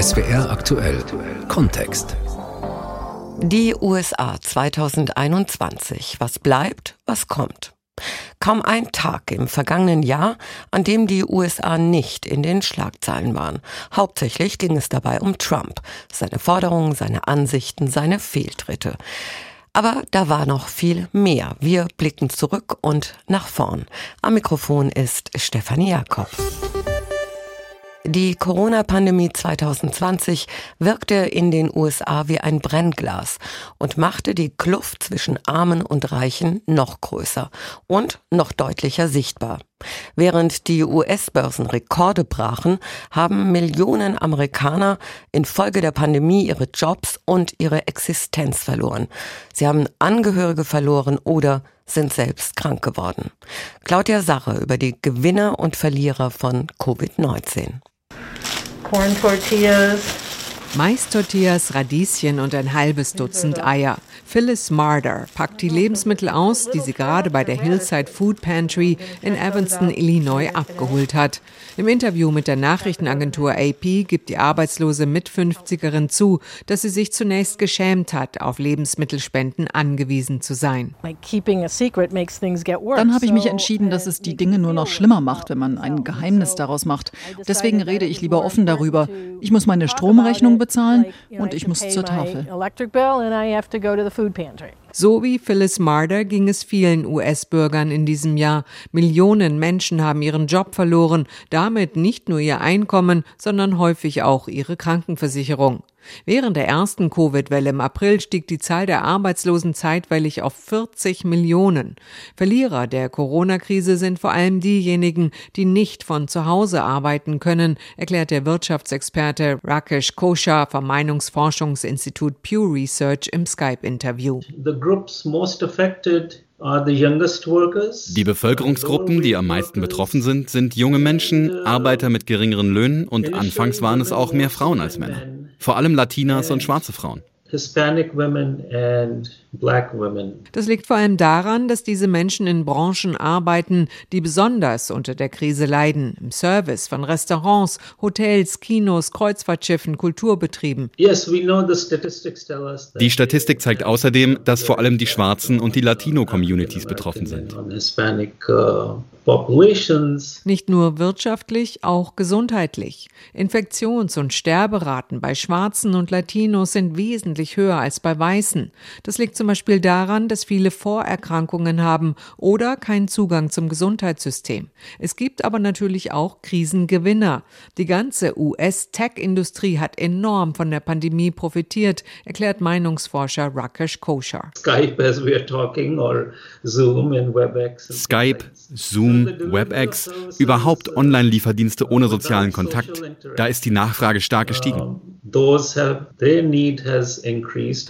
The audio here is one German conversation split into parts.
SWR aktuell Kontext. Die USA 2021. Was bleibt, was kommt. Kaum ein Tag im vergangenen Jahr, an dem die USA nicht in den Schlagzeilen waren. Hauptsächlich ging es dabei um Trump, seine Forderungen, seine Ansichten, seine Fehltritte. Aber da war noch viel mehr. Wir blicken zurück und nach vorn. Am Mikrofon ist Stefanie Jakob. Die Corona-Pandemie 2020 wirkte in den USA wie ein Brennglas und machte die Kluft zwischen Armen und Reichen noch größer und noch deutlicher sichtbar. Während die US-Börsen Rekorde brachen, haben Millionen Amerikaner infolge der Pandemie ihre Jobs und ihre Existenz verloren. Sie haben Angehörige verloren oder sind selbst krank geworden. Claudia Sache über die Gewinner und Verlierer von Covid-19 corn tortillas. Mais-Tortillas, Radieschen und ein halbes Dutzend Eier. Phyllis Marder packt die Lebensmittel aus, die sie gerade bei der Hillside Food Pantry in Evanston, Illinois abgeholt hat. Im Interview mit der Nachrichtenagentur AP gibt die arbeitslose Mit-50erin zu, dass sie sich zunächst geschämt hat, auf Lebensmittelspenden angewiesen zu sein. Dann habe ich mich entschieden, dass es die Dinge nur noch schlimmer macht, wenn man ein Geheimnis daraus macht. Deswegen rede ich lieber offen darüber. Ich muss meine Stromrechnung bezahlen und ich muss zur Tafel. So wie Phyllis Marder ging es vielen US-Bürgern in diesem Jahr. Millionen Menschen haben ihren Job verloren, damit nicht nur ihr Einkommen, sondern häufig auch ihre Krankenversicherung. Während der ersten Covid-Welle im April stieg die Zahl der Arbeitslosen zeitweilig auf 40 Millionen. Verlierer der Corona-Krise sind vor allem diejenigen, die nicht von zu Hause arbeiten können, erklärt der Wirtschaftsexperte Rakesh Koshar vom Meinungsforschungsinstitut Pew Research im Skype-Interview. Die Bevölkerungsgruppen, die am meisten betroffen sind, sind junge Menschen, Arbeiter mit geringeren Löhnen und anfangs waren es auch mehr Frauen als Männer. Vor allem Latinas und schwarze Frauen. Hispanic women and black women. Das liegt vor allem daran, dass diese Menschen in Branchen arbeiten, die besonders unter der Krise leiden. Im Service von Restaurants, Hotels, Kinos, Kreuzfahrtschiffen, Kulturbetrieben. Die Statistik zeigt außerdem, dass vor allem die schwarzen und die Latino-Communities betroffen sind. Nicht nur wirtschaftlich, auch gesundheitlich. Infektions- und Sterberaten bei Schwarzen und Latinos sind wesentlich höher als bei Weißen. Das liegt zum Beispiel daran, dass viele Vorerkrankungen haben oder keinen Zugang zum Gesundheitssystem. Es gibt aber natürlich auch Krisengewinner. Die ganze US-Tech-Industrie hat enorm von der Pandemie profitiert, erklärt Meinungsforscher Rakesh Koshar. Skype, as we are talking, or Zoom and WebEx. Skype, Zoom, WebEx, überhaupt Online-Lieferdienste ohne sozialen Kontakt. Da ist die Nachfrage stark gestiegen.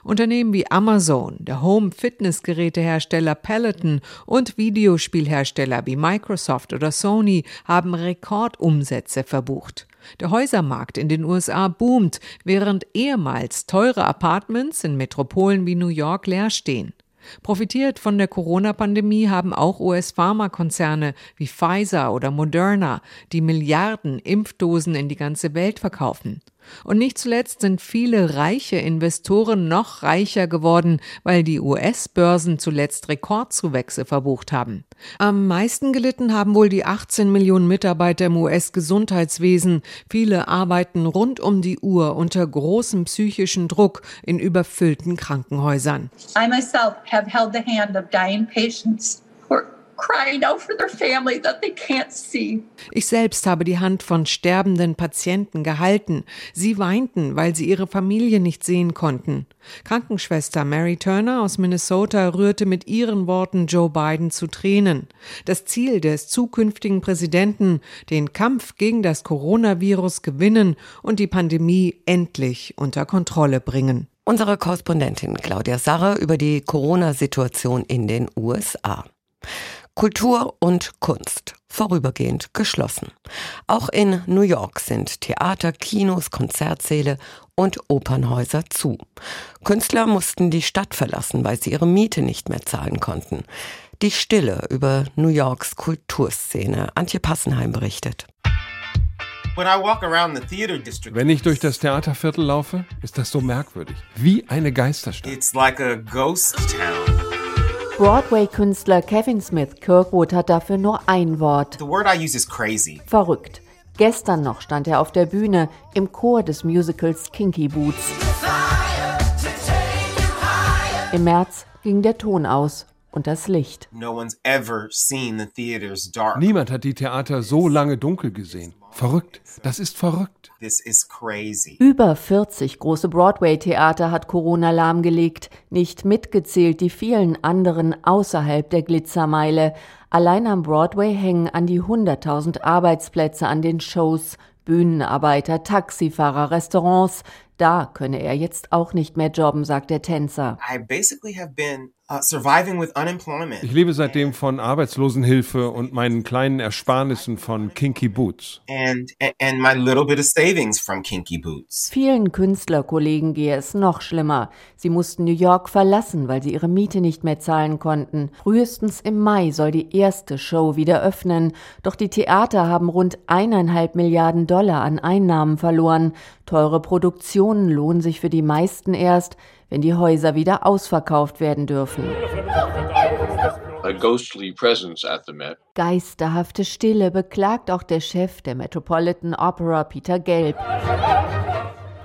Unternehmen wie Amazon, der Home-Fitnessgerätehersteller Peloton und Videospielhersteller wie Microsoft oder Sony haben Rekordumsätze verbucht. Der Häusermarkt in den USA boomt, während ehemals teure Apartments in Metropolen wie New York leer stehen. Profitiert von der Corona-Pandemie haben auch US-Pharmakonzerne wie Pfizer oder Moderna, die Milliarden Impfdosen in die ganze Welt verkaufen. Und nicht zuletzt sind viele reiche Investoren noch reicher geworden, weil die US-Börsen zuletzt Rekordzuwächse verbucht haben. Am meisten gelitten haben wohl die 18 Millionen Mitarbeiter im US-Gesundheitswesen. Viele arbeiten rund um die Uhr unter großem psychischen Druck in überfüllten Krankenhäusern. I myself have held the hand of dying patients ich selbst habe die Hand von sterbenden Patienten gehalten. Sie weinten, weil sie ihre Familie nicht sehen konnten. Krankenschwester Mary Turner aus Minnesota rührte mit ihren Worten Joe Biden zu Tränen. Das Ziel des zukünftigen Präsidenten, den Kampf gegen das Coronavirus gewinnen und die Pandemie endlich unter Kontrolle bringen. Unsere Korrespondentin Claudia Sarre über die Corona-Situation in den USA. Kultur und Kunst vorübergehend geschlossen. Auch in New York sind Theater, Kinos, Konzertsäle und Opernhäuser zu. Künstler mussten die Stadt verlassen, weil sie ihre Miete nicht mehr zahlen konnten. Die Stille über New Yorks Kulturszene. Antje Passenheim berichtet. Wenn ich durch das Theaterviertel laufe, ist das so merkwürdig. Wie eine Geisterstadt. Broadway-Künstler Kevin Smith Kirkwood hat dafür nur ein Wort. Verrückt. Gestern noch stand er auf der Bühne im Chor des Musicals Kinky Boots. Im März ging der Ton aus und das Licht. Niemand hat die Theater so lange dunkel gesehen. Verrückt, das ist verrückt. Über 40 große Broadway-Theater hat Corona lahmgelegt, nicht mitgezählt die vielen anderen außerhalb der Glitzermeile. Allein am Broadway hängen an die 100.000 Arbeitsplätze an den Shows, Bühnenarbeiter, Taxifahrer, Restaurants. Da könne er jetzt auch nicht mehr jobben, sagt der Tänzer. Uh, ich lebe seitdem von Arbeitslosenhilfe und meinen kleinen Ersparnissen von Kinky Boots. And, and my little bit of savings from Kinky Boots. Vielen Künstlerkollegen gehe es noch schlimmer. Sie mussten New York verlassen, weil sie ihre Miete nicht mehr zahlen konnten. Frühestens im Mai soll die erste Show wieder öffnen. Doch die Theater haben rund eineinhalb Milliarden Dollar an Einnahmen verloren. Teure Produktionen lohnen sich für die meisten erst, wenn die Häuser wieder ausverkauft werden dürfen. Geisterhafte Stille beklagt auch der Chef der Metropolitan Opera Peter Gelb.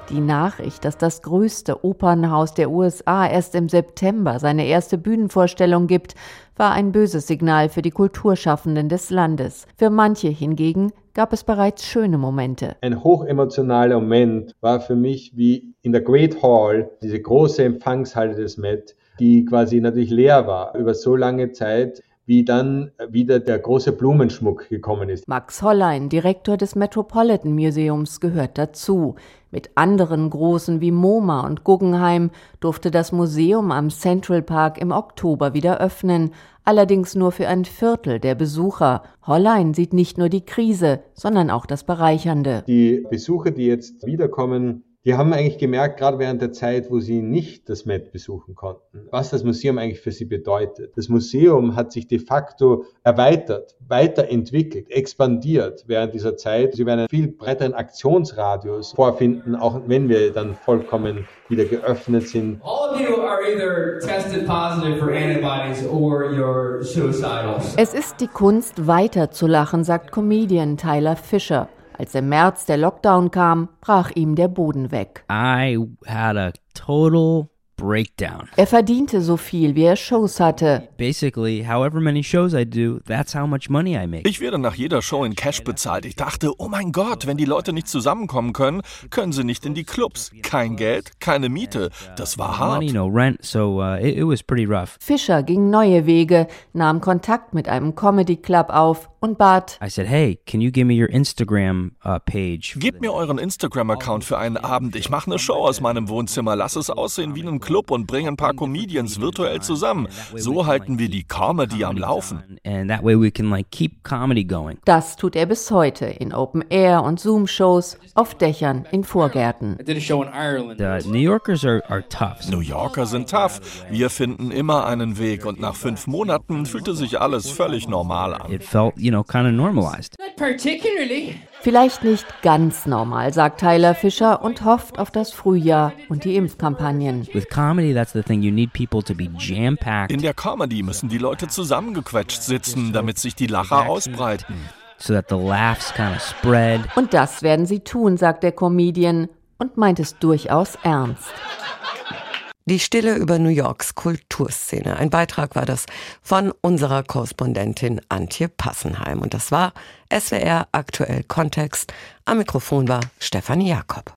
Die Nachricht, dass das größte Opernhaus der USA erst im September seine erste Bühnenvorstellung gibt, war ein böses Signal für die Kulturschaffenden des Landes. Für manche hingegen gab es bereits schöne Momente. Ein hochemotionaler Moment war für mich wie in der Great Hall, diese große Empfangshalle des Met, die quasi natürlich leer war über so lange Zeit wie dann wieder der große Blumenschmuck gekommen ist. Max Hollein, Direktor des Metropolitan Museums, gehört dazu. Mit anderen großen wie MoMA und Guggenheim durfte das Museum am Central Park im Oktober wieder öffnen, allerdings nur für ein Viertel der Besucher. Hollein sieht nicht nur die Krise, sondern auch das Bereichernde. Die Besucher, die jetzt wiederkommen, die haben eigentlich gemerkt, gerade während der Zeit, wo sie nicht das Met besuchen konnten, was das Museum eigentlich für sie bedeutet. Das Museum hat sich de facto erweitert, weiterentwickelt, expandiert während dieser Zeit. Sie werden einen viel breiteren Aktionsradius vorfinden, auch wenn wir dann vollkommen wieder geöffnet sind. Es ist die Kunst, weiterzulachen, sagt Comedian Tyler Fisher. Als im März der Lockdown kam, brach ihm der Boden weg. I had a total breakdown. Er verdiente so viel, wie er Shows hatte. Basically, however many shows I do, that's how much money I make. Ich werde nach jeder Show in Cash bezahlt. Ich dachte, oh mein Gott, wenn die Leute nicht zusammenkommen können, können sie nicht in die Clubs. Kein Geld, keine Miete. Das war hart. Money, no rent, so uh, it, it was pretty rough. Fischer ging neue Wege, nahm Kontakt mit einem Comedy Club auf und bat. I said, hey, can you give me your Instagram uh, page? Gebt mir euren Instagram-Account für einen Abend. Ich mache eine Show aus meinem Wohnzimmer. Lass es aussehen wie ein Club und bring ein paar Comedians virtuell zusammen. So halten wir die Comedy am Laufen. And that way we can like keep comedy going. Das tut er bis heute in Open Air und Zoom Shows auf Dächern in Vorgärten. New Yorkers are, are tough. New Yorker sind tough. Wir finden immer einen Weg und nach fünf Monaten fühlte sich alles völlig normal an. It felt, you know, kind of normalized. Vielleicht nicht ganz normal, sagt Tyler Fischer und hofft auf das Frühjahr und die Impfkampagnen. With comedy, that's the thing. You need people to be jam-packed. In der Comedy müssen die Leute zusammengequetscht sitzen, damit sich die Lacher ausbreiten. So that the laughs kind of spread. Und das werden sie tun, sagt der Comedian und meint es durchaus ernst. Die Stille über New Yorks Kulturszene. Ein Beitrag war das von unserer Korrespondentin Antje Passenheim. Und das war SWR aktuell Kontext. Am Mikrofon war Stefanie Jakob.